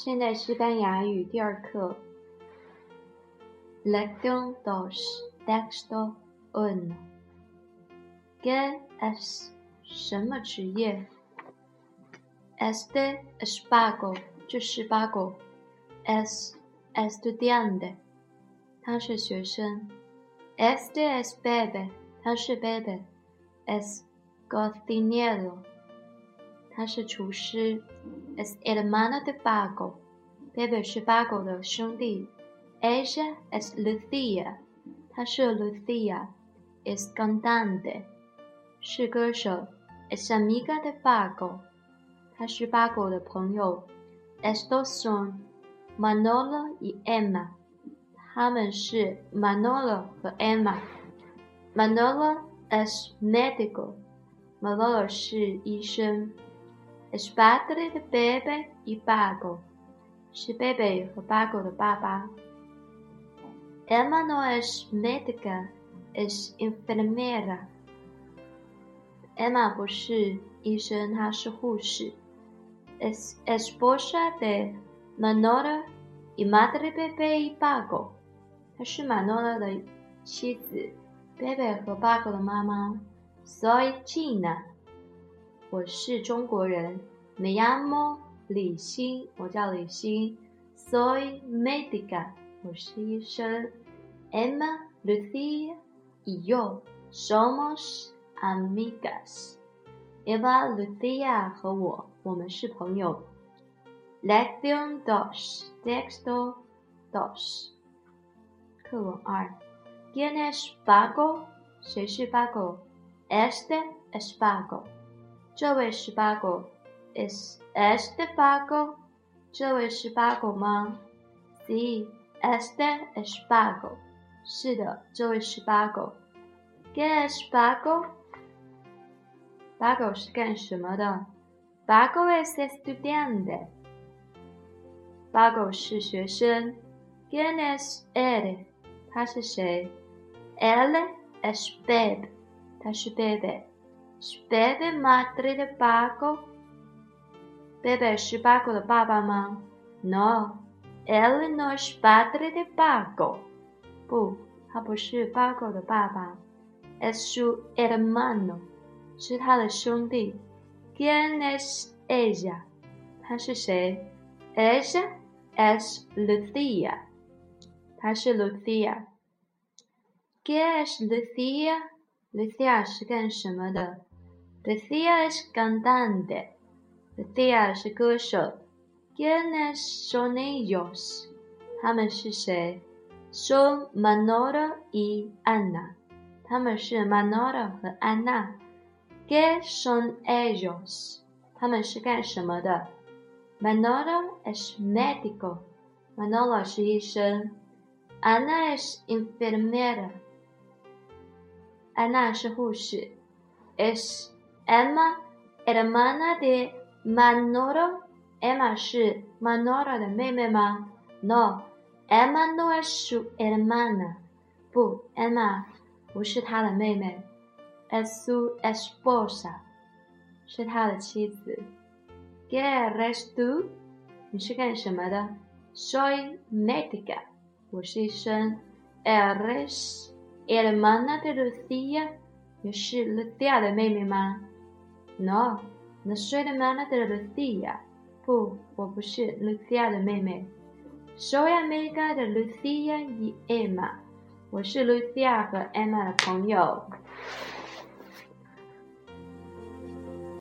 现代西班牙语第二课。Lección dos, texto uno. ¿Qué es 什么职业？Este es Paco，这是 pago. Es estudiante，他是学生。Este es Bebe，他是 Bebe。Es cocinero。他是厨师，es hermana de Paco，Bebe 是 Paco 的兄弟，ella es Lucia，她是 Lucia，es cantante，是歌手，es amiga de Paco，她是 Paco 的朋友，estos son Manolo y Emma，他们是 Manolo 和 Emma，Manolo es médico，Manolo 是医生。 Es padre de Bebe y Pago，是 Bebe 和 Paco 的爸爸。Emma no es médica，es enfermera。Emma 不是医生，她是护士。Es esposa de Manolo y madre Bebe y Pago，她是 Manolo 的妻子，Bebe 和 Paco 的妈妈。Soy China。我是中国人，Me llamo 李欣，我叫李欣。Soy médica，我是医生。Emma, Lucia y yo somos amigas。Eva, Lucia 和我，我们是朋友。Lección dos, texto dos。课文二。¿Quién es Paco？谁是 Paco？Este es Paco。这位是八狗，is este 八狗？这位是八狗吗？Sí, este es 八狗。是的，这位是八狗。¿Qué es 八狗？八狗是干什么的？八狗 es estudiante。八狗是学生。¿Quién es él？他是谁？Él es Bebe。他是 Beb。是 Bebe madre de Paco？Bebe 是 Paco 的爸爸吗？No，él no es padre de Paco。不，他不是 Paco 的爸爸。Es su hermano，是他的兄弟。¿Quién es ella？她是谁？Ella es Lucia，她是 Lucia。¿Qué es Lucia？Lucia 是干什么的？Lucia es cantante. Lucia 是歌手。¿Quiénes son ellos？他们是谁？Son Manolo y Ana。他们是 Manolo 和 Ana。¿Qué son ellos？他们是干什么的？Manolo es médico。Manolo 是医生。Ana es enfermera。安娜是护士。Es Emma hermana de Manolo. Emma 是 Manolo 的妹妹吗？No，Emma no es su hermana。不，Emma 不是他的妹妹。Es su esposa，是他的妻子。¿Qué eres tú？你是干什么的？Soy médica，我是医生。¿Eres hermana de Lucia？你是 Lucia 的妹妹吗？No, no soy hermana de Lucia. 不，我不是 Lucia 的妹妹。Soy amiga de Lucia y Emma. 我是 Lucia 和 Emma 的朋友。